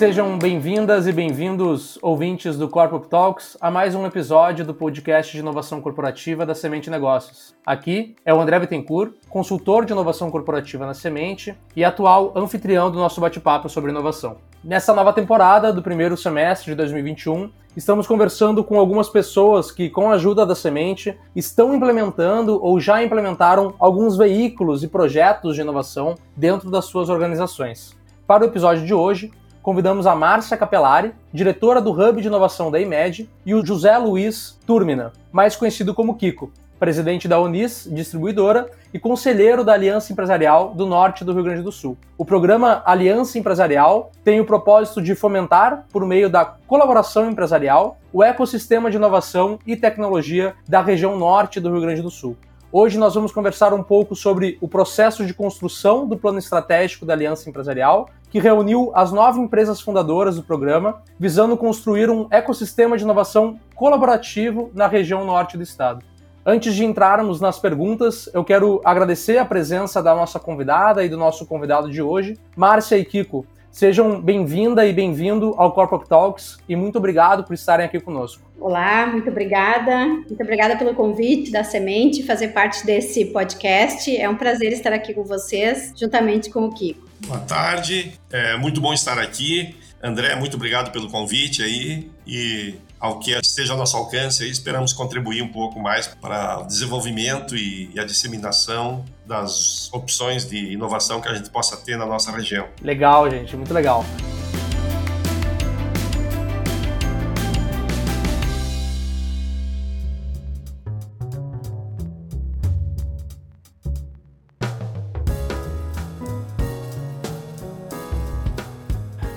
Sejam bem-vindas e bem-vindos, ouvintes do Corporate Talks, a mais um episódio do podcast de inovação corporativa da Semente Negócios. Aqui é o André Bittencourt, consultor de inovação corporativa na Semente e atual anfitrião do nosso bate-papo sobre inovação. Nessa nova temporada do primeiro semestre de 2021, estamos conversando com algumas pessoas que, com a ajuda da Semente, estão implementando ou já implementaram alguns veículos e projetos de inovação dentro das suas organizações. Para o episódio de hoje, convidamos a Márcia Capelari, diretora do Hub de Inovação da IMED, e o José Luiz Turmina, mais conhecido como Kiko, presidente da Unis Distribuidora e conselheiro da Aliança Empresarial do Norte do Rio Grande do Sul. O programa Aliança Empresarial tem o propósito de fomentar, por meio da colaboração empresarial, o ecossistema de inovação e tecnologia da região norte do Rio Grande do Sul. Hoje nós vamos conversar um pouco sobre o processo de construção do plano estratégico da Aliança Empresarial, que reuniu as nove empresas fundadoras do programa, visando construir um ecossistema de inovação colaborativo na região norte do estado. Antes de entrarmos nas perguntas, eu quero agradecer a presença da nossa convidada e do nosso convidado de hoje, Márcia e Kiko. Sejam bem-vinda e bem-vindo ao Corporate Talks e muito obrigado por estarem aqui conosco. Olá, muito obrigada. Muito obrigada pelo convite da Semente, fazer parte desse podcast. É um prazer estar aqui com vocês, juntamente com o Kiko. Boa tarde, é muito bom estar aqui. André, muito obrigado pelo convite aí e ao que esteja ao nosso alcance, aí, esperamos contribuir um pouco mais para o desenvolvimento e, e a disseminação das opções de inovação que a gente possa ter na nossa região. Legal, gente, muito legal.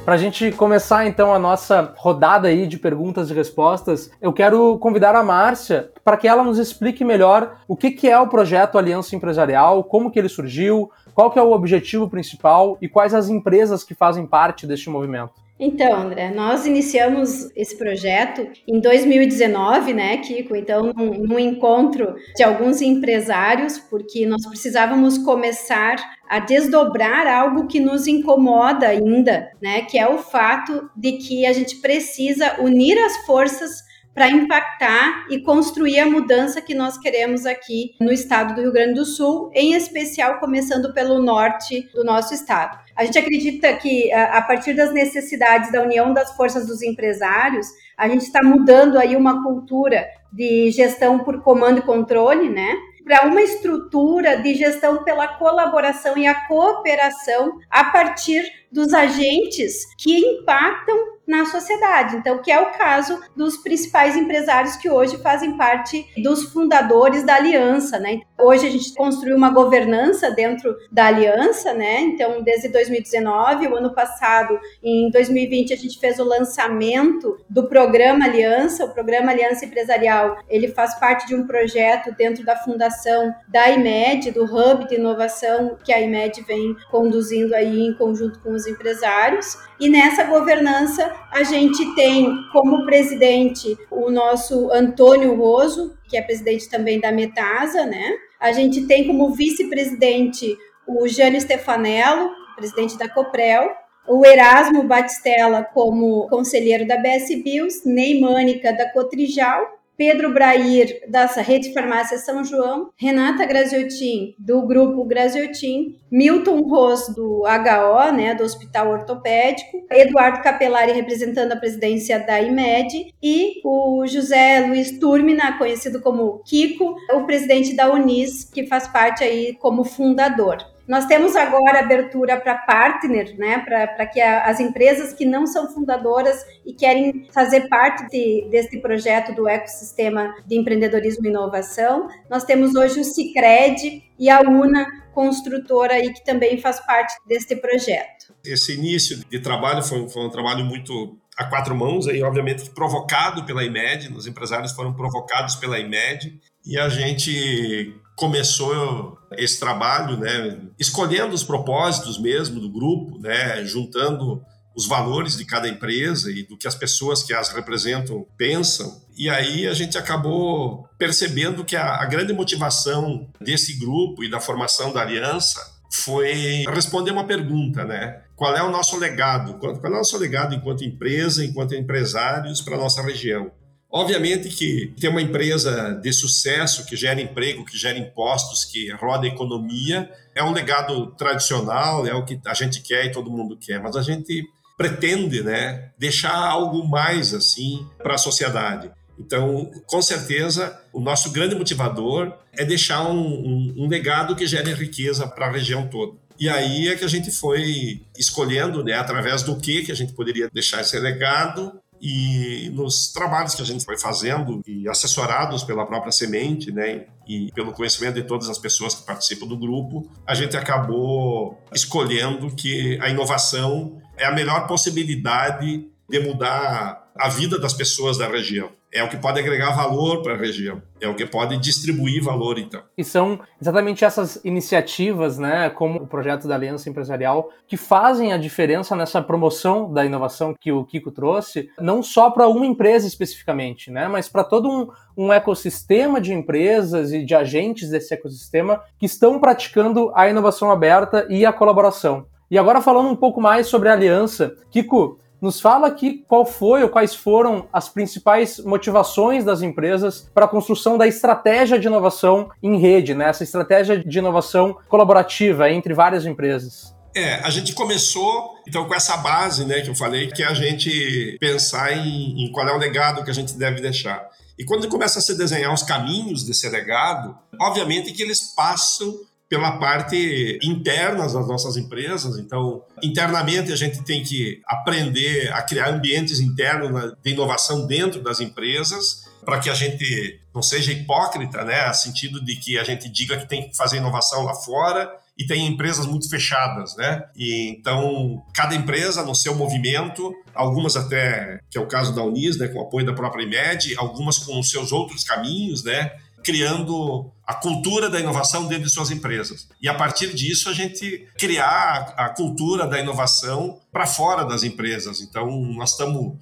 Para a gente começar então a nossa rodada aí de perguntas e respostas, eu quero convidar a Márcia para que ela nos explique melhor o que, que é o projeto Aliança Empresarial, como que ele surgiu, qual que é o objetivo principal e quais as empresas que fazem parte deste movimento. Então, André, nós iniciamos esse projeto em 2019, né, Kiko? Então, num, num, encontro de alguns empresários, porque nós precisávamos começar a desdobrar algo que nos incomoda ainda, né, que é o fato de que a gente precisa unir as forças para impactar e construir a mudança que nós queremos aqui no estado do Rio Grande do Sul, em especial começando pelo norte do nosso estado. A gente acredita que a partir das necessidades da união das forças dos empresários, a gente está mudando aí uma cultura de gestão por comando e controle, né? Para uma estrutura de gestão pela colaboração e a cooperação a partir dos agentes que impactam na sociedade. Então, que é o caso dos principais empresários que hoje fazem parte dos fundadores da aliança, né? Hoje a gente construiu uma governança dentro da aliança, né? Então, desde 2019, o ano passado, em 2020, a gente fez o lançamento do programa Aliança. O programa Aliança Empresarial, ele faz parte de um projeto dentro da fundação da IMED, do Hub de Inovação que a IMED vem conduzindo aí em conjunto com os empresários. E nessa governança, a gente tem como presidente o nosso Antônio Roso, que é presidente também da Metasa, né? A gente tem como vice-presidente o Jânio Stefanello, presidente da Coprel, o Erasmo Batistella como conselheiro da BS Bills, Ney Mânica da Cotrijal Pedro Brair, da Rede Farmácia São João, Renata Graziotin, do Grupo Graziotin, Milton Ros, do HO, né, do Hospital Ortopédico, Eduardo Capelari, representando a presidência da IMED, e o José Luiz Turmina, conhecido como Kiko, o presidente da Unis, que faz parte aí como fundador. Nós temos agora abertura para partner, né, para que a, as empresas que não são fundadoras e querem fazer parte de, desse projeto do ecossistema de empreendedorismo e inovação. Nós temos hoje o Cicred e a UNA construtora aí que também faz parte desse projeto. Esse início de trabalho foi, foi um trabalho muito a quatro mãos, aí, obviamente provocado pela IMED, os empresários foram provocados pela IMED e a gente começou esse trabalho, né, escolhendo os propósitos mesmo do grupo, né, juntando os valores de cada empresa e do que as pessoas que as representam pensam. E aí a gente acabou percebendo que a, a grande motivação desse grupo e da formação da aliança foi responder uma pergunta, né? Qual é o nosso legado? Qual é o nosso legado enquanto empresa, enquanto empresários para a nossa região? Obviamente que ter uma empresa de sucesso, que gera emprego, que gera impostos, que roda a economia, é um legado tradicional, é o que a gente quer e todo mundo quer, mas a gente pretende né, deixar algo mais assim para a sociedade. Então, com certeza, o nosso grande motivador é deixar um, um, um legado que gere riqueza para a região toda. E aí é que a gente foi escolhendo, né, através do que que a gente poderia deixar esse legado e nos trabalhos que a gente foi fazendo e assessorados pela própria semente, né, e pelo conhecimento de todas as pessoas que participam do grupo, a gente acabou escolhendo que a inovação é a melhor possibilidade de mudar a vida das pessoas da região é o que pode agregar valor para a região, é o que pode distribuir valor, então. E são exatamente essas iniciativas, né, como o projeto da Aliança Empresarial, que fazem a diferença nessa promoção da inovação que o Kiko trouxe, não só para uma empresa especificamente, né, mas para todo um, um ecossistema de empresas e de agentes desse ecossistema que estão praticando a inovação aberta e a colaboração. E agora falando um pouco mais sobre a aliança, Kiko, nos fala aqui qual foi ou quais foram as principais motivações das empresas para a construção da estratégia de inovação em rede, né? essa estratégia de inovação colaborativa entre várias empresas. É, a gente começou então com essa base, né, que eu falei, que é a gente pensar em, em qual é o legado que a gente deve deixar. E quando começa a se desenhar os caminhos desse legado, obviamente que eles passam pela parte interna das nossas empresas. Então, internamente a gente tem que aprender a criar ambientes internos de inovação dentro das empresas para que a gente não seja hipócrita, né, no sentido de que a gente diga que tem que fazer inovação lá fora e tem empresas muito fechadas, né? E então cada empresa no seu movimento, algumas até que é o caso da Unis, né, com o apoio da própria IMED, algumas com os seus outros caminhos, né? Criando a cultura da inovação dentro de suas empresas. E a partir disso, a gente criar a cultura da inovação para fora das empresas. Então, nós estamos,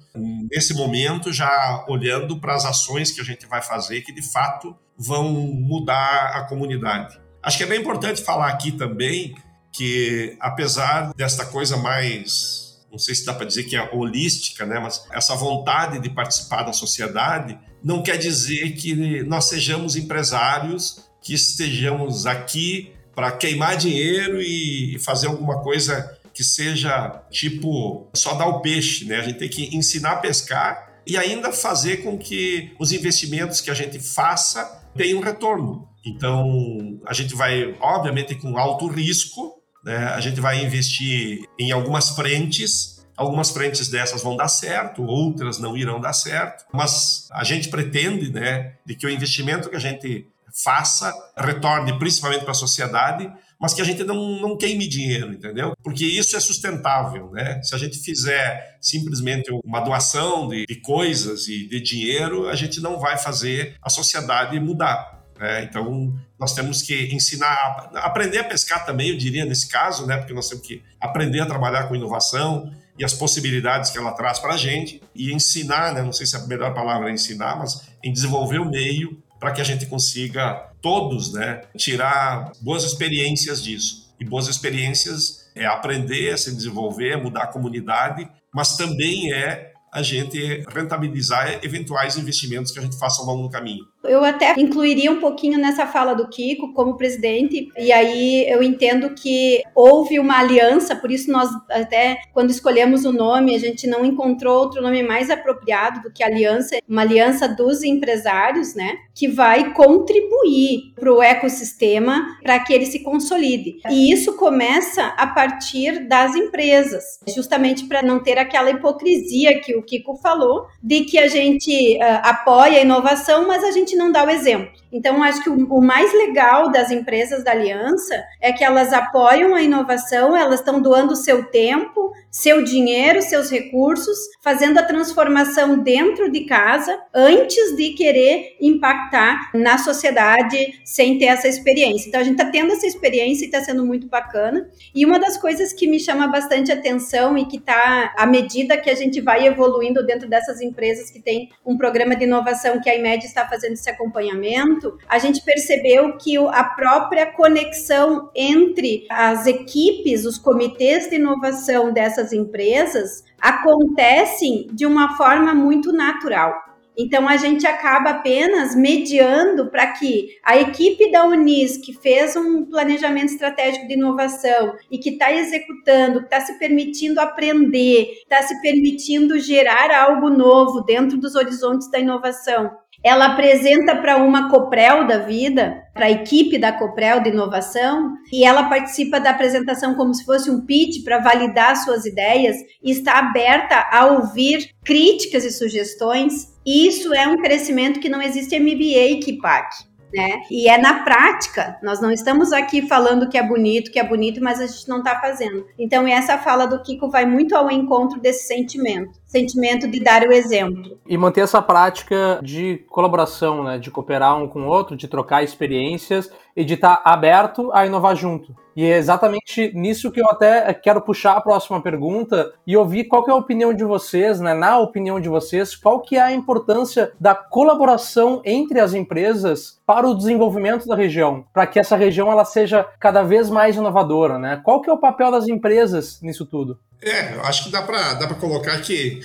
nesse momento, já olhando para as ações que a gente vai fazer que, de fato, vão mudar a comunidade. Acho que é bem importante falar aqui também que, apesar desta coisa mais não sei se dá para dizer que é holística, né? mas essa vontade de participar da sociedade não quer dizer que nós sejamos empresários que estejamos aqui para queimar dinheiro e fazer alguma coisa que seja tipo só dar o peixe, né? A gente tem que ensinar a pescar e ainda fazer com que os investimentos que a gente faça tenham retorno. Então, a gente vai, obviamente, com alto risco, né? A gente vai investir em algumas frentes. Algumas frentes dessas vão dar certo, outras não irão dar certo, mas a gente pretende, né, de que o investimento que a gente faça retorne principalmente para a sociedade, mas que a gente não, não queime dinheiro, entendeu? Porque isso é sustentável, né? Se a gente fizer simplesmente uma doação de, de coisas e de dinheiro, a gente não vai fazer a sociedade mudar. Né? Então, nós temos que ensinar, aprender a pescar também, eu diria, nesse caso, né? porque nós temos que aprender a trabalhar com inovação e as possibilidades que ela traz para a gente e ensinar, né? não sei se a melhor palavra é ensinar, mas em desenvolver o meio para que a gente consiga todos né, tirar boas experiências disso. E boas experiências é aprender a se desenvolver, é mudar a comunidade, mas também é a gente rentabilizar eventuais investimentos que a gente faça ao longo do caminho. Eu até incluiria um pouquinho nessa fala do Kiko como presidente, e aí eu entendo que houve uma aliança, por isso nós até quando escolhemos o nome, a gente não encontrou outro nome mais apropriado do que aliança, uma aliança dos empresários, né, que vai contribuir para o ecossistema para que ele se consolide. E isso começa a partir das empresas, justamente para não ter aquela hipocrisia que o Kiko falou, de que a gente uh, apoia a inovação, mas a gente gente não dá o exemplo. Então, acho que o, mais legal das empresas da Aliança é que elas apoiam a inovação, elas estão doando seu tempo, seu dinheiro, seus recursos, fazendo a transformação dentro de casa antes de querer impactar na sociedade sem ter essa experiência. Então, a gente está tendo essa experiência e está sendo muito bacana. E uma das coisas que me chama bastante atenção e que está à medida que a gente vai evoluindo dentro dessas empresas que tem um programa de inovação que a IMED está fazendo esse acompanhamento a gente percebeu que a própria conexão entre as equipes, os comitês de inovação dessas empresas, acontecem de uma forma muito natural. Então a gente acaba apenas mediando para que a equipe da Unis, que fez um planejamento estratégico de inovação e que está executando, está se permitindo aprender, está se permitindo gerar algo novo dentro dos horizontes da inovação, ela apresenta para uma Coprel da vida, para a equipe da Coprel de inovação, e ela participa da apresentação como se fosse um pitch para validar suas ideias e está aberta a ouvir críticas e sugestões. Isso é um crescimento que não existe MBA que pague né? E é na prática. Nós não estamos aqui falando que é bonito, que é bonito, mas a gente não está fazendo. Então, essa fala do Kiko vai muito ao encontro desse sentimento sentimento de dar o exemplo. E manter essa prática de colaboração, né, de cooperar um com o outro, de trocar experiências e de estar aberto a inovar junto. E é exatamente nisso que eu até quero puxar a próxima pergunta e ouvir qual é a opinião de vocês, né, na opinião de vocês, qual que é a importância da colaboração entre as empresas para o desenvolvimento da região, para que essa região ela seja cada vez mais inovadora, né? Qual que é o papel das empresas nisso tudo? É, eu acho que dá para dá colocar que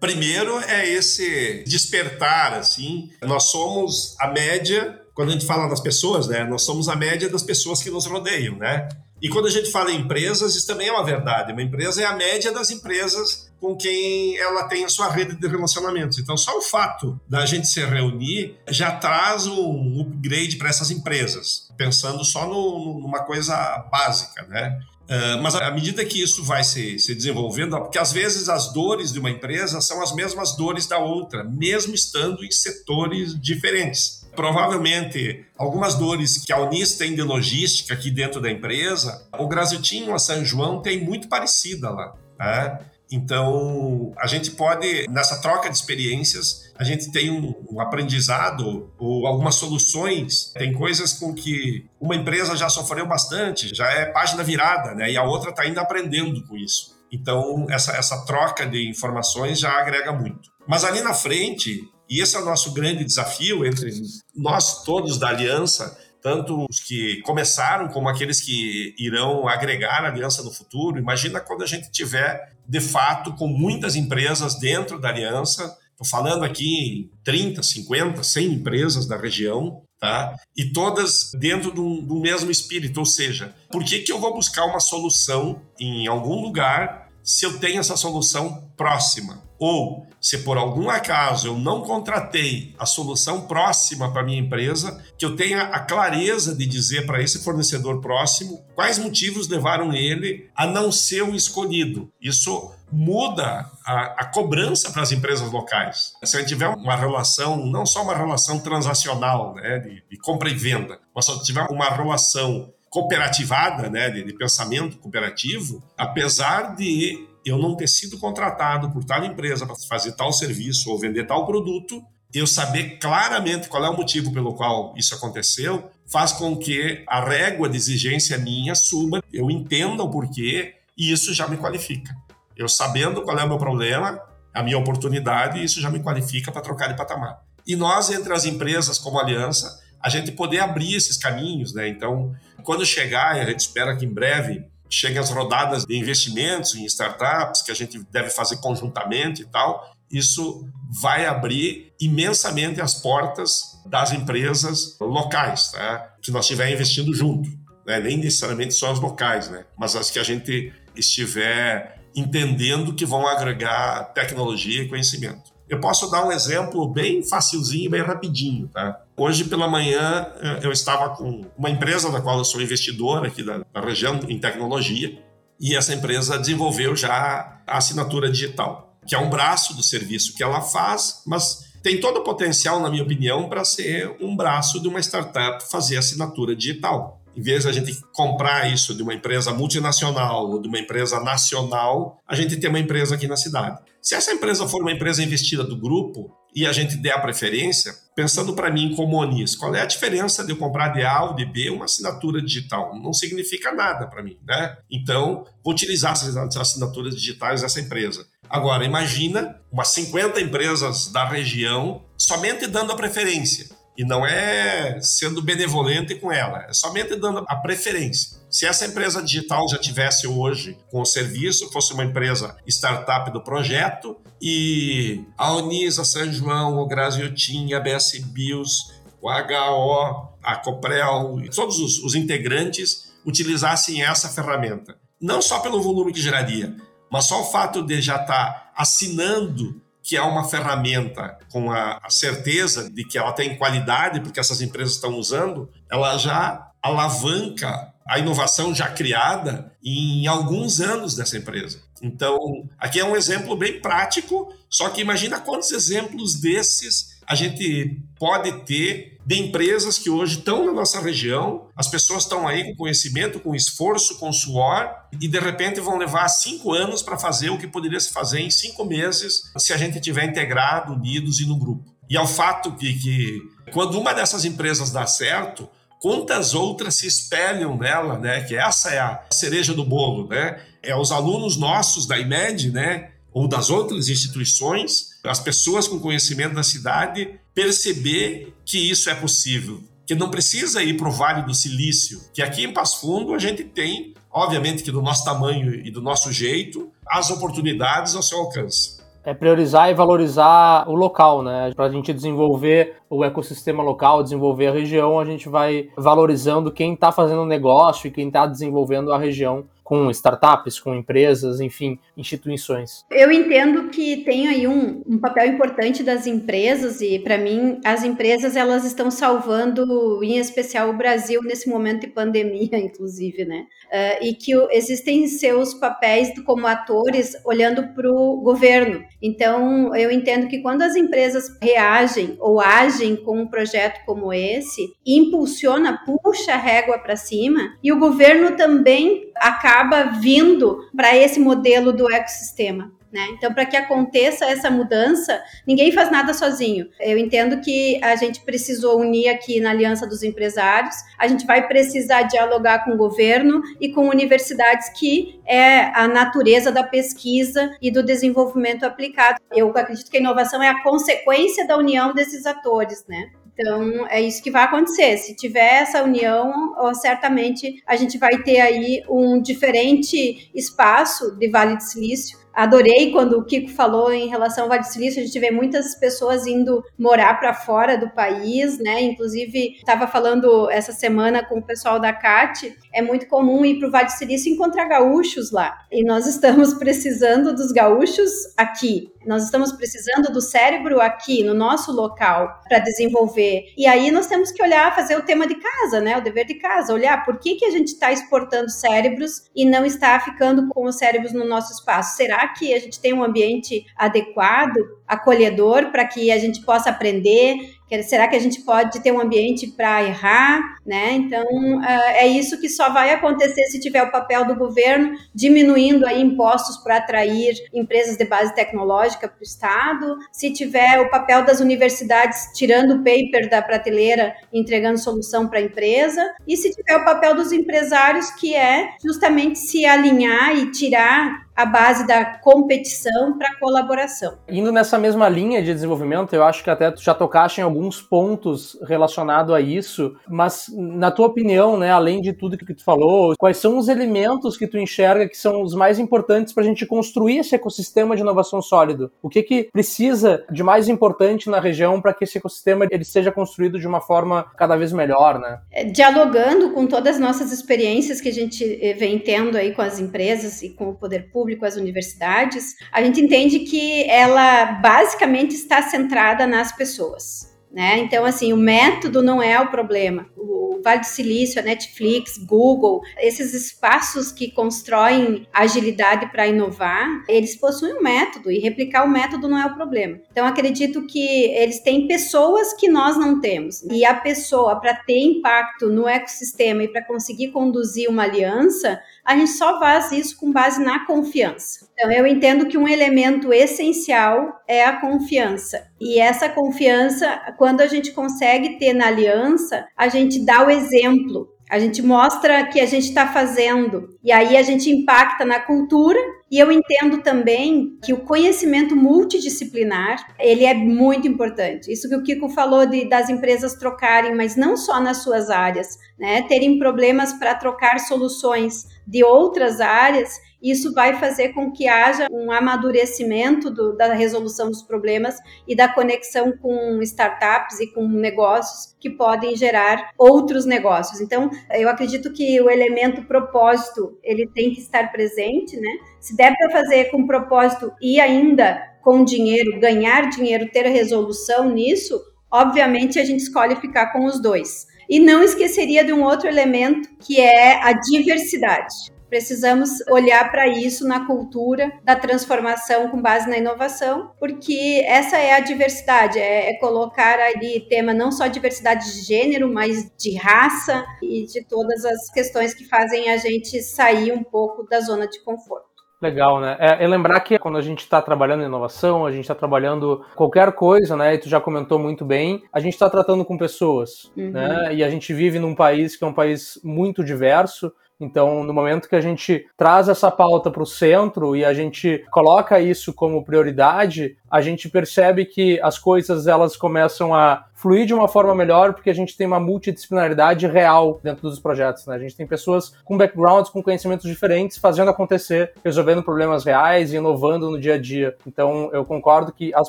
primeiro é esse despertar, assim. Nós somos a média, quando a gente fala das pessoas, né? Nós somos a média das pessoas que nos rodeiam, né? E quando a gente fala em empresas, isso também é uma verdade. Uma empresa é a média das empresas com quem ela tem a sua rede de relacionamentos. Então, só o fato da gente se reunir já traz um upgrade para essas empresas, pensando só no, numa coisa básica, né? Uh, mas à medida que isso vai se, se desenvolvendo, porque às vezes as dores de uma empresa são as mesmas dores da outra, mesmo estando em setores diferentes. Provavelmente, algumas dores que a Unis tem de logística aqui dentro da empresa, o Grasiltinho, a São João, tem muito parecida lá. Tá? Então, a gente pode, nessa troca de experiências, a gente tem um, um, aprendizado ou algumas soluções. Tem coisas com que uma empresa já sofreu bastante, já é página virada, né? E a outra está ainda aprendendo com isso. Então, essa, essa troca de informações já agrega muito. Mas ali na frente, e esse é o nosso grande desafio entre nós todos da aliança, tanto os que começaram como aqueles que irão agregar a aliança no futuro. Imagina quando a gente tiver, de fato, com muitas empresas dentro da aliança. Estou falando aqui em 30, 50, 100 empresas da região, tá? E todas dentro do, do mesmo espírito, ou seja, por que, que eu vou buscar uma solução em algum lugar se eu tenho essa solução próxima? Ou se por algum acaso eu não contratei a solução próxima para minha empresa, que eu tenha a clareza de dizer para esse fornecedor próximo quais motivos levaram ele a não ser o escolhido. Isso muda a, a cobrança para as empresas locais. Se gente tiver uma relação, não só uma relação transacional, né, de, de compra e venda, mas se tiver uma relação cooperativada, né, de, de pensamento cooperativo, apesar de eu não ter sido contratado por tal empresa para fazer tal serviço ou vender tal produto, eu saber claramente qual é o motivo pelo qual isso aconteceu, faz com que a régua de exigência minha suba, eu entenda o porquê e isso já me qualifica. Eu sabendo qual é o meu problema, a minha oportunidade, isso já me qualifica para trocar de patamar. E nós, entre as empresas como aliança, a gente poder abrir esses caminhos, né? Então, quando chegar, a gente espera que em breve chega as rodadas de investimentos em startups que a gente deve fazer conjuntamente e tal, isso vai abrir imensamente as portas das empresas locais, tá? que nós estiver investindo junto, né? nem necessariamente só as locais, né? mas as que a gente estiver entendendo que vão agregar tecnologia e conhecimento. Eu posso dar um exemplo bem facilzinho, bem rapidinho, tá? Hoje pela manhã eh, eu estava com uma empresa da qual eu sou investidor aqui da, da região em tecnologia e essa empresa desenvolveu já a assinatura digital, que é um braço do serviço que ela faz, mas tem todo o potencial, na minha opinião, para ser um braço de uma startup fazer assinatura digital em vez de a gente comprar isso de uma empresa multinacional ou de uma empresa nacional, a gente tem uma empresa aqui na cidade. Se essa empresa for uma empresa investida do grupo e a gente der a preferência, pensando para mim como ONIS, qual é a diferença de eu comprar de A ou de B uma assinatura digital? Não significa nada para mim, né? Então, vou utilizar essas assinaturas digitais dessa empresa. Agora, imagina umas 50 empresas da região somente dando a preferência E não é sendo benevolente com ela, é somente dando a preferência. Se essa empresa digital já tivesse hoje com o serviço, fosse uma empresa startup do projeto, e a Unisa, São João, o Graziotin, a BS Bios, o HO, a Coprel, todos os, os integrantes utilizassem essa ferramenta. Não só pelo volume que geraria, mas só o fato de já estar tá assinando que é uma ferramenta com a, certeza de que ela tem qualidade, porque essas empresas estão usando, ela já alavanca a inovação já criada em alguns anos dessa empresa. Então, aqui é um exemplo bem prático, só que imagina quantos exemplos desses a gente pode ter de empresas que hoje estão na nossa região, as pessoas estão aí com conhecimento, com esforço, com suor, e de repente vão levar cinco anos para fazer o que poderia se fazer em cinco meses se a gente tiver integrado, unidos e no grupo. E ao fato que, que quando uma dessas empresas dá certo, quantas outras se espelham nela, né? Que essa é a cereja do bolo, né? É os alunos nossos da IMED, né? Ou das outras instituições, as pessoas com conhecimento da cidade, perceber que isso é possível. Que não precisa ir para o Vale do Silício, que aqui em Passo Fundo a gente tem, obviamente que do nosso tamanho e do nosso jeito, as oportunidades ao seu alcance é priorizar e valorizar o local, né? Para a gente desenvolver o ecossistema local, desenvolver a região, a gente vai valorizando quem está fazendo negócio e quem está desenvolvendo a região com startups, com empresas, enfim, instituições. Eu entendo que tem aí um, um papel importante das empresas e para mim as empresas elas estão salvando em especial o Brasil nesse momento de pandemia, inclusive, né? Uh, e que existem seus papéis como atores olhando para o governo. Então eu entendo que quando as empresas reagem ou agem com um projeto como esse, impulsiona, puxa a régua para cima e o governo também acaba vindo para esse modelo do ecossistema. Né? Então, para que aconteça essa mudança, ninguém faz nada sozinho. Eu entendo que a gente precisou unir aqui na Aliança dos Empresários, a gente vai precisar dialogar com o governo e com universidades, que é a natureza da pesquisa e do desenvolvimento aplicado. Eu acredito que a inovação é a consequência da união desses atores, né? Então, é isso que vai acontecer. Se tiver essa união, certamente a gente vai ter aí um diferente espaço de Vale do Silício Adorei quando o Kiko falou em relação ao Vale do Silício, a gente vê muitas pessoas indo morar para fora do país, né? Inclusive, estava falando essa semana com o pessoal da CAT, é muito comum ir para o Vale do Silício e encontrar gaúchos lá. E nós estamos precisando dos gaúchos aqui. Nós estamos precisando do cérebro aqui, no nosso local, para desenvolver. E aí nós temos que olhar, fazer o tema de casa, né? O dever de casa, olhar por que, que a gente está exportando cérebros e não está ficando com os cérebros no nosso espaço. Será que a gente tem um ambiente adequado, acolhedor, para que a gente possa aprender, Será que a gente pode ter um ambiente para errar? Né? Então, uh, é isso que só vai acontecer se tiver o papel do governo diminuindo aí impostos para atrair empresas de base tecnológica para o Estado, se tiver o papel das universidades tirando o paper da prateleira e entregando solução para a empresa, e se tiver o papel dos empresários, que é justamente se alinhar e tirar a base da competição para colaboração. Indo nessa mesma linha de desenvolvimento, eu acho que até tu já tocaste em alguns pontos relacionados a isso, mas na tua opinião, né, além de tudo que tu falou, quais são os elementos que tu enxerga que são os mais importantes para a gente construir esse ecossistema de inovação sólido? O que que precisa de mais importante na região para que esse ecossistema ele seja construído de uma forma cada vez melhor, né? É, dialogando com todas as nossas experiências que a gente eh, vem tendo aí com as empresas e com o poder público, as universidades, a gente entende que ela basicamente está centrada nas pessoas. Né? Então, assim, o método não é o problema. O Vale do Silício, a Netflix, Google, esses espaços que constroem agilidade para inovar, eles possuem um método e replicar o método não é o problema. Então, acredito que eles têm pessoas que nós não temos. E a pessoa, para ter impacto no ecossistema e para conseguir conduzir uma aliança, a gente só faz isso com base na confiança. Então, eu entendo que um elemento essencial é a confiança. E essa confiança, quando a gente consegue ter na aliança, a gente dá o exemplo. A gente mostra que a gente está fazendo, e aí a gente impacta na cultura E eu entendo também que o conhecimento multidisciplinar, ele é muito importante. Isso que o Kiko falou de, das empresas trocarem, mas não só nas suas áreas, né? Terem problemas para trocar soluções de outras áreas isso vai fazer com que haja um amadurecimento do, da resolução dos problemas e da conexão com startups e com negócios que podem gerar outros negócios. Então, eu acredito que o elemento propósito ele tem que estar presente, né? Se der para fazer com propósito e ainda com dinheiro, ganhar dinheiro, ter resolução nisso, obviamente a gente escolhe ficar com os dois. E não esqueceria de um outro elemento que é a diversidade. Precisamos olhar para isso na cultura da transformação com base na inovação, porque essa é a diversidade, é, é colocar ali tema não só diversidade de gênero, mas de raça e de todas as questões que fazem a gente sair um pouco da zona de conforto. Legal, né? É, é, lembrar que quando a gente está trabalhando em inovação, a gente está trabalhando qualquer coisa, né? E tu já comentou muito bem, a gente está tratando com pessoas, uhum. né? E a gente vive num país que é um país muito diverso, então, no momento que a gente traz essa pauta para o centro e a gente coloca isso como prioridade, a gente percebe que as coisas elas começam a fluir de uma forma melhor porque a gente tem uma multidisciplinaridade real dentro dos projetos. Né? A gente tem pessoas com backgrounds, com conhecimentos diferentes, fazendo acontecer, resolvendo problemas reais e inovando no dia a dia. Então, eu concordo que as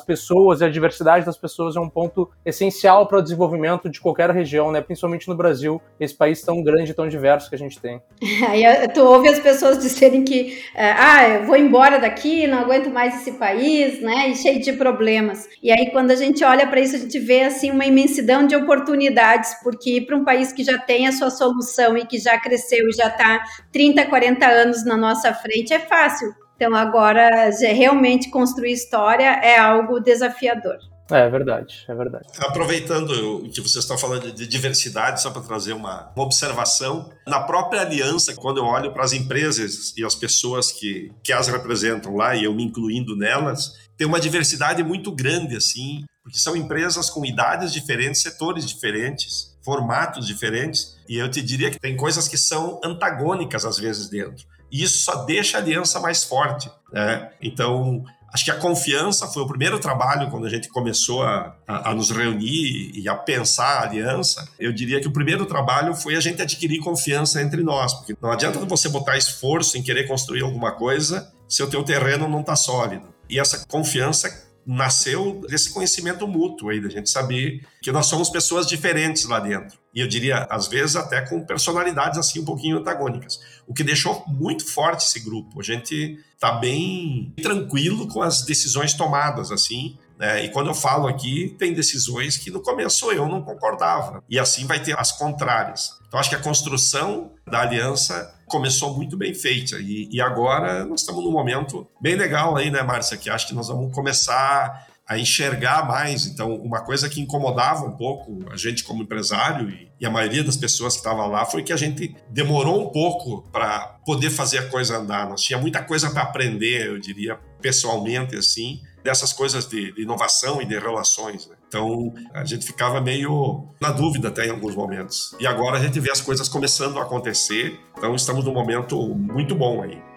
pessoas e a diversidade das pessoas é um ponto essencial para o desenvolvimento de qualquer região, né? principalmente no Brasil, esse país tão grande tão diverso que a gente tem. Aí tu ouve as pessoas dizerem que, é, ah, eu vou embora daqui, não aguento mais esse país, né? E cheio de problemas. E aí, quando a gente olha para isso, a gente vê assim uma imensidão de oportunidades, porque para um país que já tem a sua solução e que já cresceu e já está 30, 40 anos na nossa frente é fácil. Então, agora, realmente construir história é algo desafiador. É, é verdade, é verdade. Aproveitando o que vocês estão falando de diversidade, só para trazer uma, uma, observação, na própria aliança, quando eu olho para as empresas e as pessoas que, que as representam lá, e eu me incluindo nelas, tem uma diversidade muito grande, assim, porque são empresas com idades diferentes, setores diferentes, formatos diferentes, e eu te diria que tem coisas que são antagônicas às vezes dentro. E isso só deixa a aliança mais forte. Né? Então, Acho que a confiança foi o primeiro trabalho quando a gente começou a, a, a, nos reunir e a pensar a aliança. Eu diria que o primeiro trabalho foi a gente adquirir confiança entre nós, porque não adianta você botar esforço em querer construir alguma coisa se o teu terreno não está sólido. E essa confiança nasceu desse conhecimento mútuo aí, da gente saber que nós somos pessoas diferentes lá dentro. E eu diria, às vezes, até com personalidades assim um pouquinho antagônicas. O que deixou muito forte esse grupo. A gente tá bem tranquilo com as decisões tomadas, assim. Né? E quando eu falo aqui, tem decisões que no começo eu não concordava. E assim vai ter as contrárias. Então, acho que a construção da aliança começou muito bem feita. E, e agora nós estamos num momento bem legal aí, né, Márcia? Que acho que nós vamos começar a enxergar mais. Então, uma coisa que incomodava um pouco a gente como empresário e, a maioria das pessoas que estavam lá foi que a gente demorou um pouco para poder fazer a coisa andar. Nós tinha muita coisa para aprender, eu diria, pessoalmente assim dessas coisas de, de inovação e de relações. Né? Então a gente ficava meio na dúvida até em alguns momentos. E agora a gente vê as coisas começando a acontecer. Então estamos num momento muito bom aí.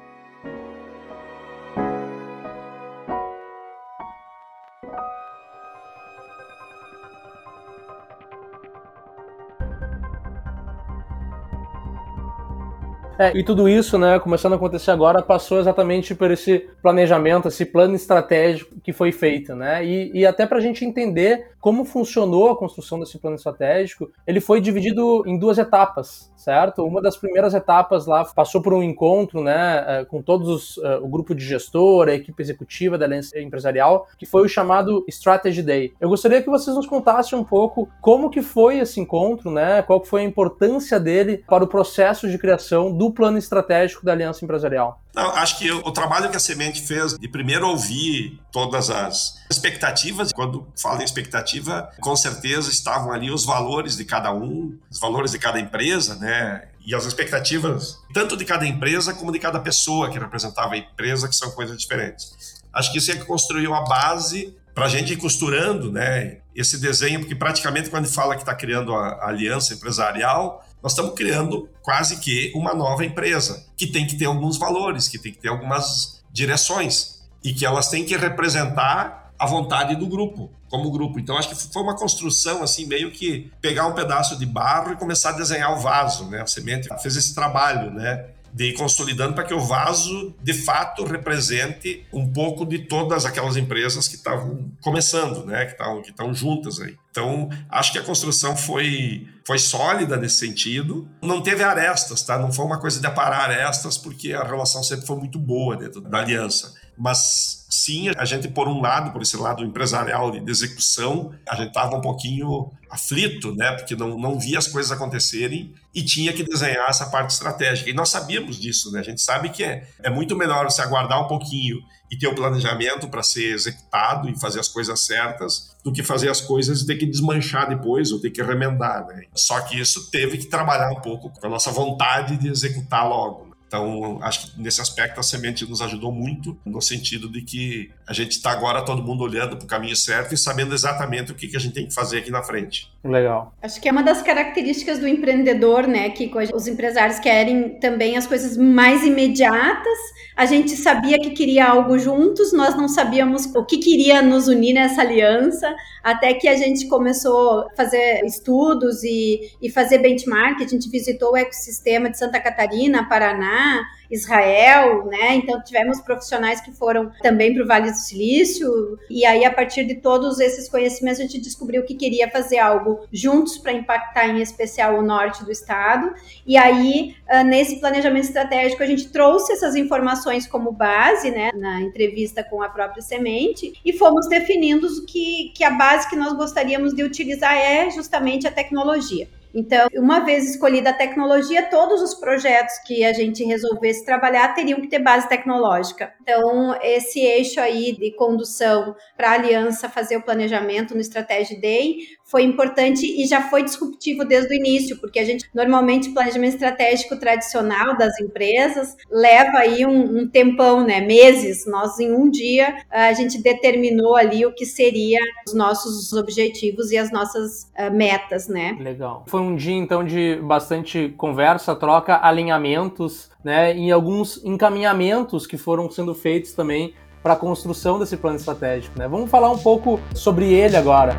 É, e tudo isso, né, começando a acontecer agora, passou exatamente por esse planejamento, esse plano estratégico que foi feito, né? E, e até para a gente entender como funcionou a construção desse plano estratégico, ele foi dividido em duas etapas, certo? Uma das primeiras etapas lá passou por um encontro, né, é, com todos os, uh, o grupo de gestor, a equipe executiva da aliança empresarial, que foi o chamado Strategy Day. Eu gostaria que vocês nos contassem um pouco como que foi esse encontro, né? Qual foi a importância dele para o processo de criação do do plano estratégico da Aliança Empresarial? Não, acho que o trabalho que a Semente fez de primeiro ouvir todas as expectativas, quando fala em expectativa, com certeza estavam ali os valores de cada um, os valores de cada empresa, né? E as expectativas, tanto de cada empresa como de cada pessoa que representava a empresa, que são coisas diferentes. Acho que isso é que construiu a base para a gente ir costurando né, esse desenho, porque praticamente quando fala que está criando a aliança empresarial, nós estamos criando quase que uma nova empresa, que tem que ter alguns valores, que tem que ter algumas direções e que elas têm que representar a vontade do grupo, como grupo. Então acho que foi uma construção assim meio que pegar um pedaço de barro e começar a desenhar o vaso, né? A semente fez esse trabalho, né? de ir consolidando para que o vaso, de fato, represente um pouco de todas aquelas empresas que estavam começando, né? que estão que juntas aí. Então, acho que a construção foi, foi sólida nesse sentido. Não teve arestas, tá? Não foi uma coisa de aparar arestas, porque a relação sempre foi muito boa dentro da aliança. Mas sim, a gente, por um lado, por esse lado empresarial de execução, a gente estava um pouquinho aflito, né? Porque não, não via as coisas acontecerem e tinha que desenhar essa parte estratégica. E nós sabíamos disso, né? A gente sabe que é, é muito melhor você aguardar um pouquinho e ter o planejamento para ser executado e fazer as coisas certas do que fazer as coisas e ter que desmanchar depois ou ter que remendar, né? Só que isso teve que trabalhar um pouco com a nossa vontade de executar logo. Então, acho que nesse aspecto a semente nos ajudou muito, no sentido de que a gente está agora todo mundo olhando para o caminho certo e sabendo exatamente o que, que a gente tem que fazer aqui na frente. Legal. Acho que é uma das características do empreendedor, né? Que os empresários querem também as coisas mais imediatas. A gente sabia que queria algo juntos, nós não sabíamos o que queria nos unir nessa aliança, até que a gente começou a fazer estudos e, e fazer benchmark. A gente visitou o ecossistema de Santa Catarina, Paraná, Israel, né? Então tivemos profissionais que foram também para o Vale do Silício e aí a partir de todos esses conhecimentos a gente descobriu que queria fazer algo juntos para impactar em especial o norte do estado e aí ah, nesse planejamento estratégico a gente trouxe essas informações como base, né? Na entrevista com a própria semente e fomos definindo que que a base que nós gostaríamos de utilizar é justamente a tecnologia. Então, uma vez escolhida a tecnologia, todos os projetos que a gente resolvesse trabalhar teriam que ter base tecnológica. Então, esse eixo aí de condução para a aliança fazer o planejamento no Strategy Day foi importante e já foi disruptivo desde o início, porque a gente normalmente planejamento estratégico tradicional das empresas leva aí um, um tempão, né, meses. Nós em um dia a gente determinou ali o que seria os nossos objetivos e as nossas uh, metas, né? Legal. Foi um dia então de bastante conversa, troca, alinhamentos, né, e alguns encaminhamentos que foram sendo feitos também para a construção desse plano estratégico, né? Vamos falar um pouco sobre ele agora.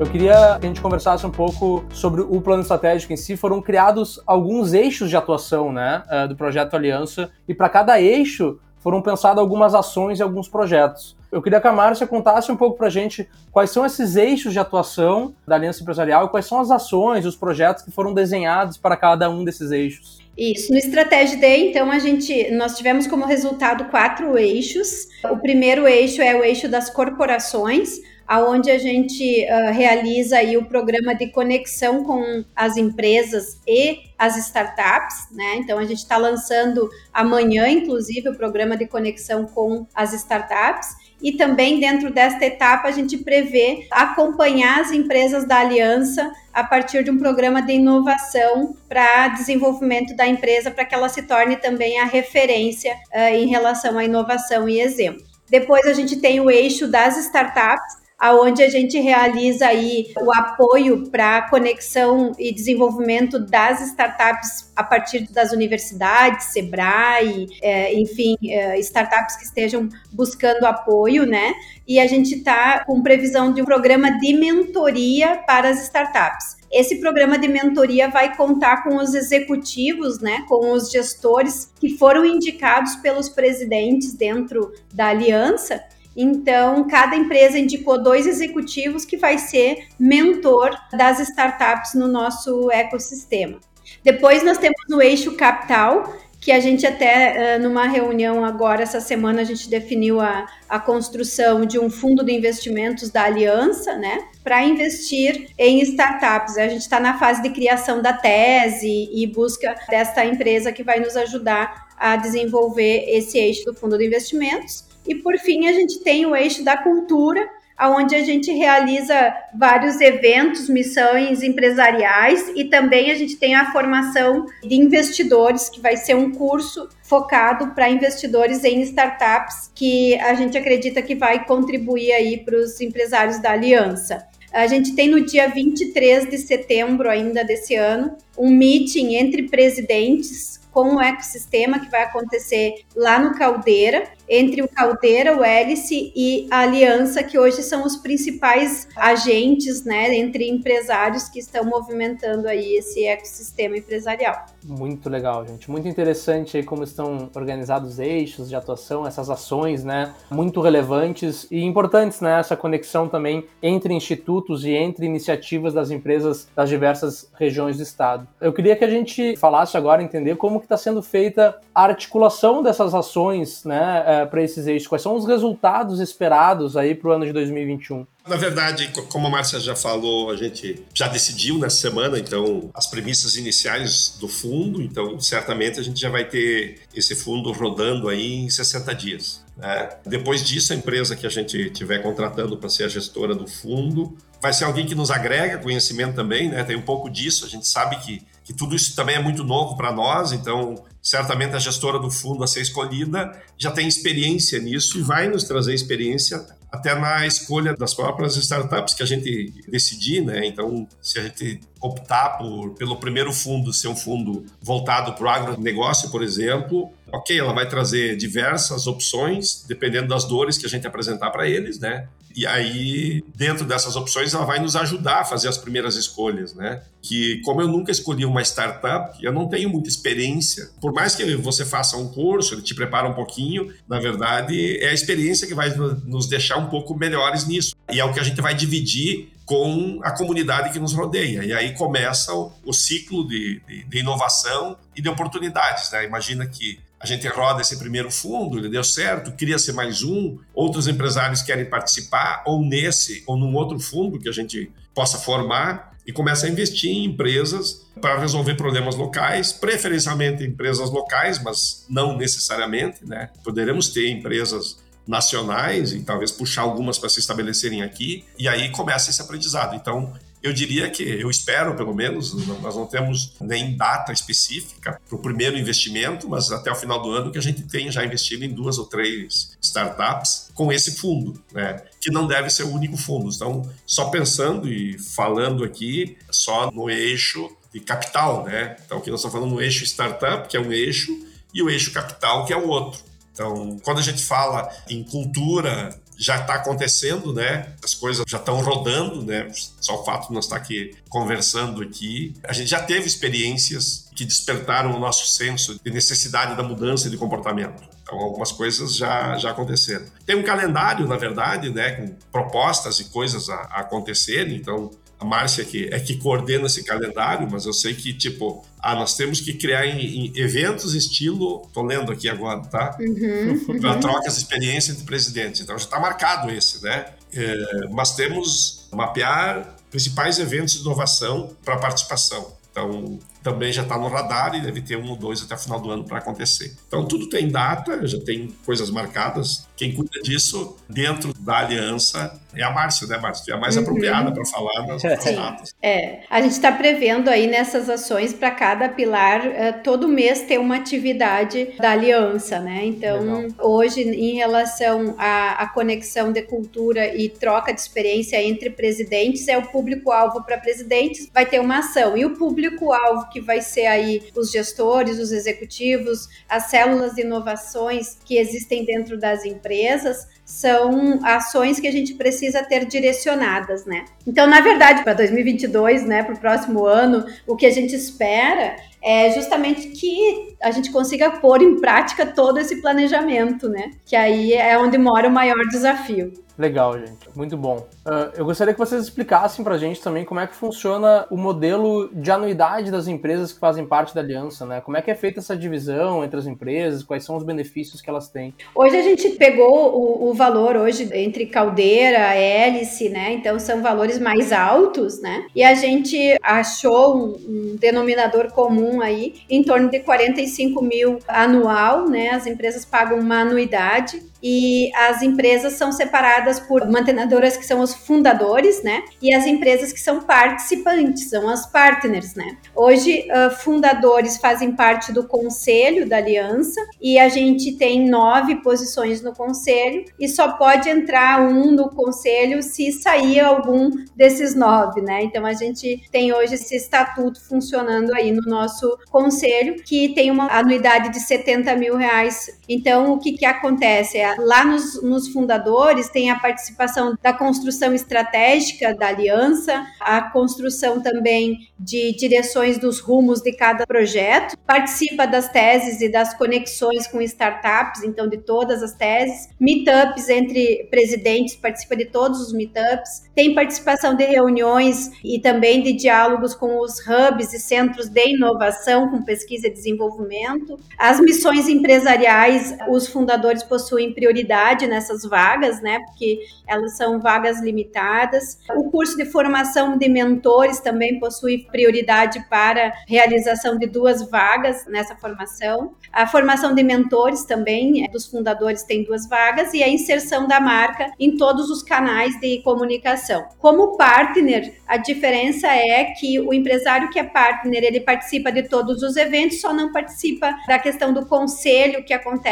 Eu queria que a gente conversasse um pouco sobre o plano estratégico em si. Foram criados alguns eixos de atuação né, eh, do projeto Aliança, e para cada eixo foram pensadas algumas ações e alguns projetos. Eu queria que a Márcia contasse um pouco para a gente quais são esses eixos de atuação da Aliança Empresarial e quais são as ações, os projetos que foram desenhados para cada um desses eixos. Isso, no Strategy Day, então, a gente, nós tivemos como resultado quatro eixos. O primeiro eixo é o eixo das corporações, aonde a gente uh, realiza aí o programa de conexão com as empresas e as startups, né? Então a gente está lançando amanhã, inclusive, o programa de conexão com as startups. E também dentro desta etapa a gente prevê acompanhar as empresas da aliança a partir de um programa de inovação para desenvolvimento da empresa, para que ela se torne também a referência uh, em relação à inovação e exemplo. Depois a gente tem o eixo das startups, aonde a gente realiza aí o apoio para conexão e desenvolvimento das startups a partir das universidades, Sebrae, é, enfim, é, startups que estejam buscando apoio, né? E a gente está com previsão de um programa de mentoria para as startups. Esse programa de mentoria vai contar com os executivos, né, com os gestores que foram indicados pelos presidentes dentro da aliança então, cada empresa indicou dois executivos que vai ser mentor das startups no nosso ecossistema. Depois nós temos no eixo capital, que a gente até numa reunião agora essa semana a gente definiu a, a construção de um fundo de investimentos da Aliança, né, para investir em startups. A gente está na fase de criação da tese e busca desta empresa que vai nos ajudar a desenvolver esse eixo do fundo de investimentos. E por fim, a gente tem o eixo da cultura, onde a gente realiza vários eventos, missões empresariais e também a gente tem a formação de investidores, que vai ser um curso focado para investidores em startups, que a gente acredita que vai contribuir aí para os empresários da aliança. A gente tem no dia 23 de setembro ainda desse ano um meeting entre presidentes com o ecossistema que vai acontecer lá no Caldeira, entre o Caldeira, o Hélice e a Aliança, que hoje são os principais agentes, né, entre empresários que estão movimentando aí esse ecossistema empresarial. Muito legal, gente. Muito interessante aí como estão organizados os eixos de atuação, essas ações, né? Muito relevantes e importantes, né? Essa conexão também entre institutos e entre iniciativas das empresas das diversas regiões do estado. Eu queria que a gente falasse agora, entender como que está sendo feita a articulação dessas ações, né? Para esses eixos. Quais são os resultados esperados aí para o ano de 2021? Na verdade, como a Márcia já falou, a gente já decidiu nessa semana, então, as premissas iniciais do fundo. Então, certamente a gente já vai ter esse fundo rodando aí em 60 dias. Né? Depois disso, a empresa que a gente estiver contratando para ser a gestora do fundo vai ser alguém que nos agrega conhecimento também, né? Tem um pouco disso. A gente sabe que, que tudo isso também é muito novo para nós, então certamente a gestora do fundo a ser escolhida já tem experiência nisso e vai nos trazer experiência até na escolha das próprias startups que a gente decidir, né? Então, se a gente optar por, pelo primeiro fundo ser um fundo voltado para o agronegócio, por exemplo, ok, ela vai trazer diversas opções, dependendo das dores que a gente apresentar para eles, né? E aí, dentro dessas opções, ela vai nos ajudar a fazer as primeiras escolhas, né? Que, como eu nunca escolhi uma startup, eu não tenho muita experiência. Por mais que você faça um curso, ele te prepara um pouquinho, na verdade, é a experiência que vai nos deixar um pouco melhores nisso. E é o que a gente vai dividir com a comunidade que nos rodeia. E aí começa o, ciclo de, de, de, inovação e de oportunidades. Né? Imagina que a gente roda esse primeiro fundo, ele deu certo, cria ser mais um, outros empresários querem participar, ou nesse, ou num outro fundo que a gente possa formar, e começa a investir em empresas para resolver problemas locais, preferencialmente empresas locais, mas não necessariamente, né? Poderemos ter empresas nacionais e talvez puxar algumas para se estabelecerem aqui, e aí começa esse aprendizado. Então, eu diria que, eu espero pelo menos, nós não temos nem data específica para o primeiro investimento, mas até o final do ano que a gente tenha já investido em duas ou três startups com esse fundo, né? que não deve ser o único fundo. Então, só pensando e falando aqui só no eixo de capital, né? Então, aqui nós estamos falando no eixo startup, que é um eixo, e o eixo capital, que é o outro. Então, quando a gente fala em cultura, já está acontecendo, né? As coisas já estão rodando, né? Só o fato de nós estar aqui conversando aqui, a gente já teve experiências que despertaram o nosso senso de necessidade da mudança de comportamento. Então, algumas coisas já, já aconteceram. Tem um calendário, na verdade, né, com propostas e coisas a, a acontecerem. Então, a Márcia que é que coordena esse calendário, mas eu sei que, tipo, ah, nós temos que criar em, em eventos estilo, tô lendo aqui agora, tá? Uhum, Para uhum. trocas de experiência entre presidentes. Então já está marcado esse, né? É, mas temos mapear principais eventos de inovação para participação. Então, também já está no radar e deve ter um ou dois até o final do ano para acontecer. Então, tudo tem data, já tem coisas marcadas. Quem cuida disso dentro da aliança é a Márcia, né, Márcia? É a mais uhum. apropriada para falar das, das datas. É, a gente está prevendo aí nessas ações para cada pilar, uh, todo mês ter uma atividade da aliança, né? Então, Legal. hoje, em relação à, à conexão de cultura e troca de experiência entre presidentes, é o público-alvo para presidentes, vai ter uma ação. E o público-alvo que vai ser aí os gestores, os executivos, as células de inovações que existem dentro das empresas, são ações que a gente precisa ter direcionadas, né? Então, na verdade, para 2022, né, para o próximo ano, o que a gente espera é justamente que a gente consiga pôr em prática todo esse planejamento, né? Que aí é onde mora o maior desafio. Legal, gente. Muito bom. Uh, eu gostaria que vocês explicassem pra gente também como é que funciona o modelo de anuidade das empresas que fazem parte da aliança, né? Como é que é feita essa divisão entre as empresas, quais são os benefícios que elas têm? Hoje a gente pegou o, o valor hoje entre caldeira, hélice, né? Então são valores mais altos, né? E a gente achou um, um denominador comum aí em torno de 45 mil anual, né? As empresas pagam uma anuidade e as empresas são separadas por mantenedoras que são os fundadores, né? E as empresas que são participantes, são as partners, né? Hoje, uh, fundadores fazem parte do conselho da aliança e a gente tem nove posições no conselho e só pode entrar um no conselho se sair algum desses nove, né? Então a gente tem hoje esse estatuto funcionando aí no nosso conselho que tem uma anuidade de 70 mil reais. Então o que que acontece? É, lá nos, nos fundadores tem a participação da construção estratégica da aliança, a construção também de direções dos rumos de cada projeto, participa das teses e das conexões com startups, então de todas as teses, meetups entre presidentes, participa de todos os meetups, tem participação de reuniões e também de diálogos com os hubs e centros de inovação, com pesquisa e desenvolvimento. As missões empresariais, os fundadores possuem prioridade nessas vagas, né? Porque elas são vagas limitadas. O curso de formação de mentores também possui prioridade para realização de duas vagas nessa formação. A formação de mentores também dos fundadores tem duas vagas e a inserção da marca em todos os canais de comunicação. Como partner, a diferença é que o empresário que é partner, ele participa de todos os eventos, só não participa da questão do conselho que acontece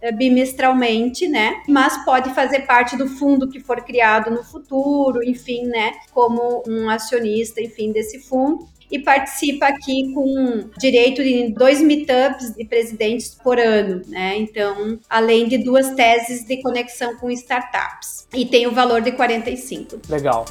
eh, bimestralmente, né? Mas pode fazer parte do fundo que for criado no futuro, enfim, né? Como um acionista, enfim, desse fundo e participa aqui com direito de dois meetups de presidentes por ano, né? Então, além de duas teses de conexão com startups. E tem o valor de 45. Legal.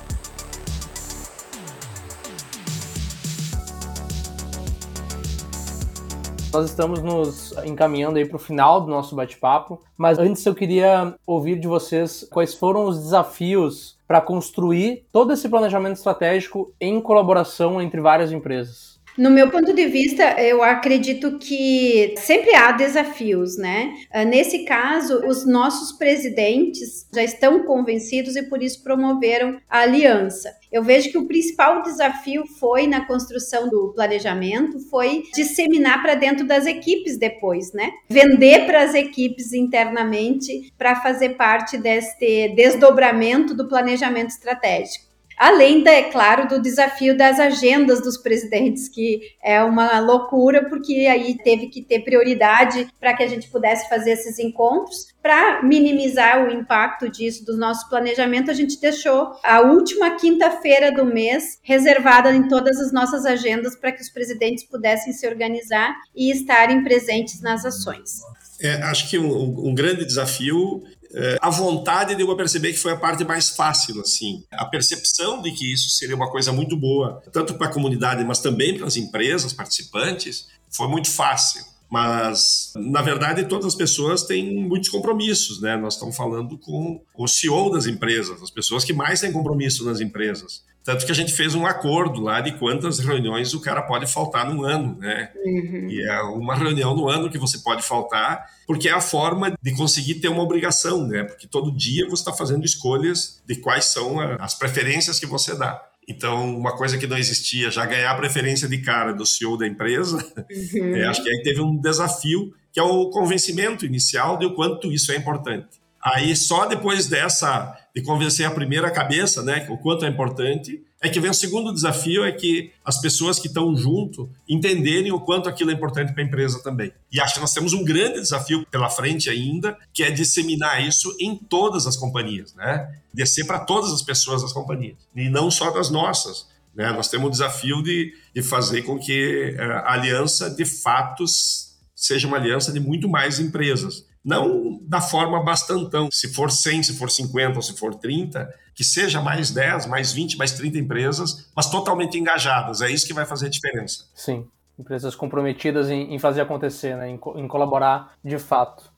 Nós estamos nos encaminhando aí para o final do nosso bate-papo, mas antes eu queria ouvir de vocês quais foram os desafios para construir todo esse planejamento estratégico em colaboração entre várias empresas. No meu ponto de vista, eu acredito que sempre há desafios, né? Ah, nesse caso, os nossos presidentes já estão convencidos e por isso promoveram a aliança. Eu vejo que o principal desafio foi na construção do planejamento, foi disseminar para dentro das equipes depois, né? Vender para as equipes internamente para fazer parte deste desdobramento do planejamento estratégico. Além, da, é claro, do desafio das agendas dos presidentes, que é uma loucura, porque aí teve que ter prioridade para que a gente pudesse fazer esses encontros. Para minimizar o impacto disso do nosso planejamento, a gente deixou a última quinta-feira do mês reservada em todas as nossas agendas para que os presidentes pudessem se organizar e estarem presentes nas ações. É, acho que um, um, grande desafio é, a vontade de eu perceber que foi a parte mais fácil, assim. A percepção de que isso seria uma coisa muito boa, tanto para a comunidade, mas também para as empresas participantes, foi muito fácil. Mas, na verdade, todas as pessoas têm muitos compromissos, né? Nós estamos falando com o CEO das empresas, as pessoas que mais têm compromisso nas empresas. Tanto que a gente fez um acordo lá de quantas reuniões o cara pode faltar no ano, né? Uhum. E é uma reunião no ano que você pode faltar, porque é a forma de conseguir ter uma obrigação, né? Porque todo dia você está fazendo escolhas de quais são as preferências que você dá. Então, uma coisa que não existia, já ganhar a preferência de cara do CEO da empresa, uhum. é, acho que aí teve um desafio, que é o convencimento inicial de o quanto isso é importante. Aí, só depois dessa, de convencer a primeira cabeça, né, o quanto é importante, é que vem o segundo desafio, é que as pessoas que estão junto entenderem o quanto aquilo é importante para a empresa também. E acho que nós temos um grande desafio pela frente ainda, que é disseminar isso em todas as companhias, né? Descer para todas as pessoas das companhias, e não só das nossas. Né? Nós temos o desafio de, de fazer com que eh, a aliança, de fato, seja uma aliança de muito mais empresas não da forma bastantão. Se for 100, se for 50 ou se for 30, que seja mais 10, mais 20, mais 30 empresas, mas totalmente engajadas. É isso que vai fazer a diferença. Sim, empresas comprometidas em, em fazer acontecer, né? em, em colaborar de fato.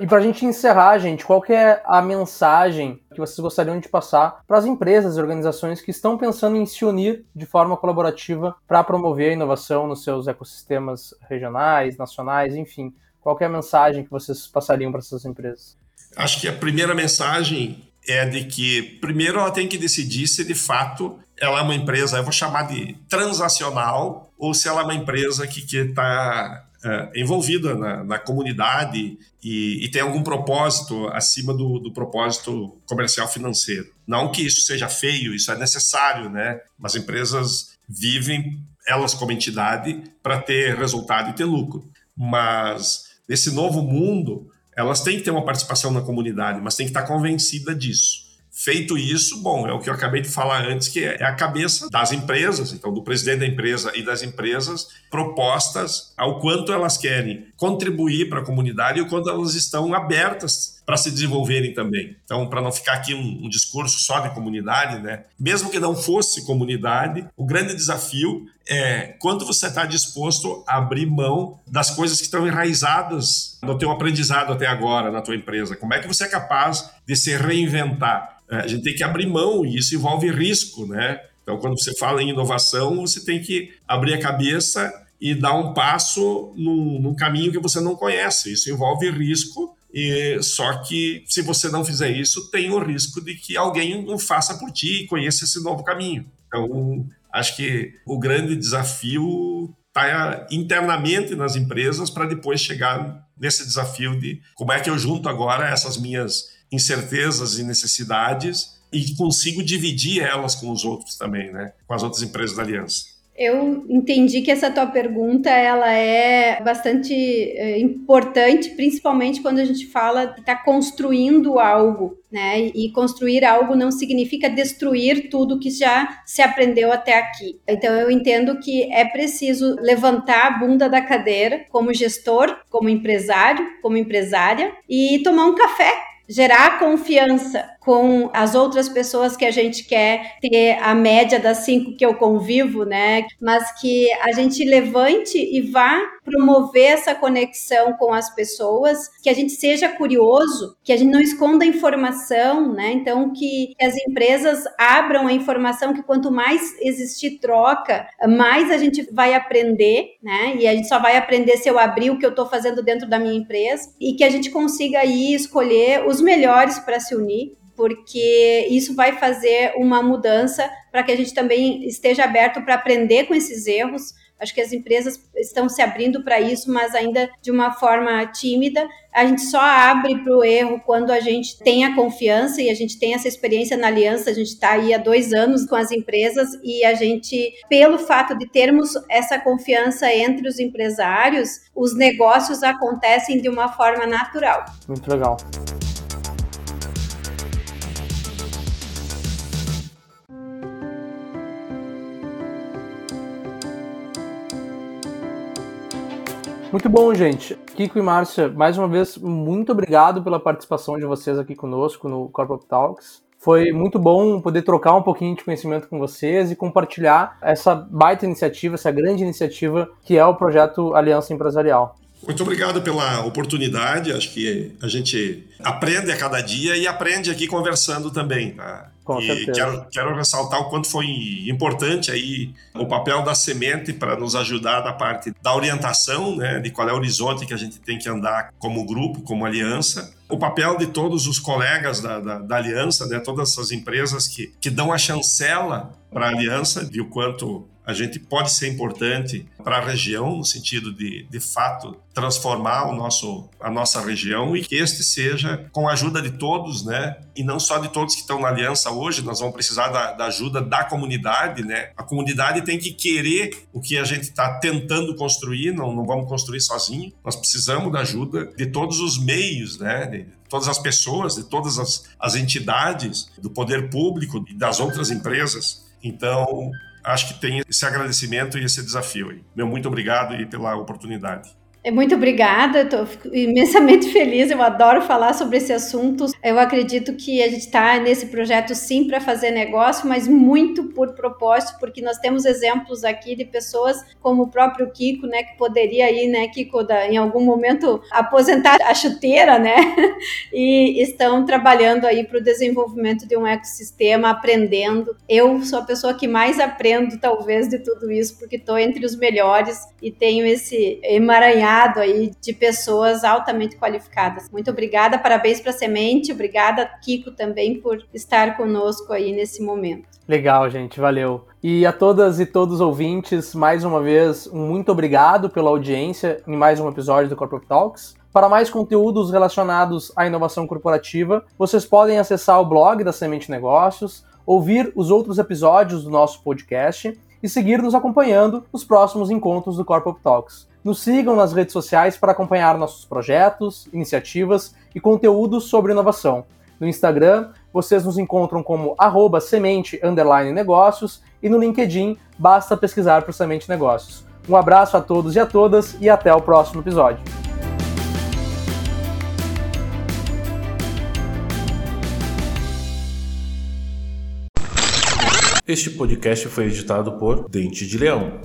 E para a gente encerrar, gente, qual que é a mensagem que vocês gostariam de passar para as empresas e organizações que estão pensando em se unir de forma colaborativa para promover a inovação nos seus ecossistemas regionais, nacionais, enfim? Qual é a mensagem que vocês passariam para essas empresas? Acho que a primeira mensagem é de que, primeiro, ela tem que decidir se de fato ela é uma empresa, eu vou chamar de transacional, ou se ela é uma empresa que está uh, envolvida na, na comunidade e, e, tem algum propósito acima do, do, propósito comercial financeiro. Não que isso seja feio, isso é necessário, né? As empresas vivem, elas como entidade, para ter resultado e ter lucro. Mas nesse novo mundo, elas têm que ter uma participação na comunidade, mas têm que estar convencida disso. Feito isso, bom, é o que eu acabei de falar antes, que é a cabeça das empresas, então do presidente da empresa e das empresas, propostas ao quanto elas querem contribuir para a comunidade e o quanto elas estão abertas para se desenvolverem também. Então, para não ficar aqui um, um, discurso só de comunidade, né? Mesmo que não fosse comunidade, o grande desafio é quanto você está disposto a abrir mão das coisas que estão enraizadas no teu aprendizado até agora na tua empresa. Como é que você é capaz de se reinventar? É, a gente tem que abrir mão e isso envolve risco, né? Então, quando você fala em inovação, você tem que abrir a cabeça e dar um passo num, num caminho que você não conhece. Isso envolve risco e, só que se você não fizer isso, tem o risco de que alguém não faça por ti e conheça esse novo caminho. Então, acho que o grande desafio está internamente nas empresas para depois chegar nesse desafio de como é que eu junto agora essas minhas incertezas e necessidades e consigo dividir elas com os outros também, né? Com as outras empresas da aliança. Eu entendi que essa tua pergunta ela é bastante é, importante, principalmente quando a gente fala de estar tá construindo algo, né? E construir algo não significa destruir tudo que já se aprendeu até aqui. Então eu entendo que é preciso levantar a bunda da cadeira como gestor, como empresário, como empresária e tomar um café gerar confiança com as outras pessoas que a gente quer ter a média das cinco que eu convivo, né? Mas que a gente levante e vá promover essa conexão com as pessoas, que a gente seja curioso, que a gente não esconda informação, né? Então que as empresas abram a informação, que quanto mais existir troca, mais a gente vai aprender, né? E a gente só vai aprender se eu abrir o que eu estou fazendo dentro da minha empresa e que a gente consiga aí escolher os melhores para se unir porque isso vai fazer uma mudança para que a gente também esteja aberto para aprender com esses erros. Acho que as empresas estão se abrindo para isso, mas ainda de uma forma tímida. A gente só abre para o erro quando a gente tem a confiança e a gente tem essa experiência na aliança. A gente está aí há dois anos com as empresas e a gente, pelo fato de termos essa confiança entre os empresários, os negócios acontecem de uma forma natural. Muito legal. Muito bom, gente. Kiko e Márcia, mais uma vez, muito obrigado pela participação de vocês aqui conosco no Corporate Talks. Foi muito bom poder trocar um pouquinho de conhecimento com vocês e compartilhar essa baita iniciativa, essa grande iniciativa que é o projeto Aliança Empresarial. Muito obrigado pela oportunidade. Acho que a gente aprende a cada dia e aprende aqui conversando também. Tá? Com e quero, quero ressaltar o quanto foi importante aí o papel da semente para nos ajudar na parte da orientação, né, de qual é o horizonte que a gente tem que andar como grupo, como aliança. O papel de todos os colegas da, da, da aliança, né, todas essas empresas que, que dão a chancela para a aliança, de o quanto a gente pode ser importante para a região, no sentido de, de fato, transformar o nosso, a nossa região e que este seja com a ajuda de todos, né? E não só de todos que estão na aliança hoje, nós vamos precisar da, da ajuda da comunidade, né? A comunidade tem que querer o que a gente está tentando construir, não, não vamos construir sozinho. Nós precisamos da ajuda de todos os meios, né? De, todas as pessoas, de todas as, as entidades, do poder público e das outras empresas. Então, acho que tem esse agradecimento e esse desafio. Meu muito obrigado e pela oportunidade. É, muito obrigada, estou imensamente feliz. Eu adoro falar sobre esse assunto. Eu acredito que a gente está nesse projeto sim para fazer negócio, mas muito por propósito, porque nós temos exemplos aqui de pessoas como o próprio Kiko, né, que poderia aí, né, Kiko, da, em algum momento aposentar a chuteira, né, e estão trabalhando aí para o desenvolvimento de um ecossistema, aprendendo. Eu sou a pessoa que mais aprendo, talvez, de tudo isso, porque estou entre os melhores e tenho esse emaranhado aí de pessoas altamente qualificadas. Muito obrigada, parabéns para a Semente, obrigada, Kiko, também por estar conosco aí nesse momento. Legal, gente, valeu. E a todas e todos os ouvintes, mais uma vez, muito obrigado pela audiência em mais um episódio do Corporate Talks. Para mais conteúdos relacionados à inovação corporativa, vocês podem acessar o blog da Semente Negócios, ouvir os outros episódios do nosso podcast e seguir nos acompanhando nos próximos encontros do Corporate Talks. Nos sigam nas redes sociais para acompanhar nossos projetos, iniciativas e conteúdos sobre inovação. No Instagram, vocês nos encontram como arroba semente negócios e no LinkedIn basta pesquisar por Semente Negócios. Um abraço a todos e a todas e até o próximo episódio. Este podcast foi editado por Dente de Leão.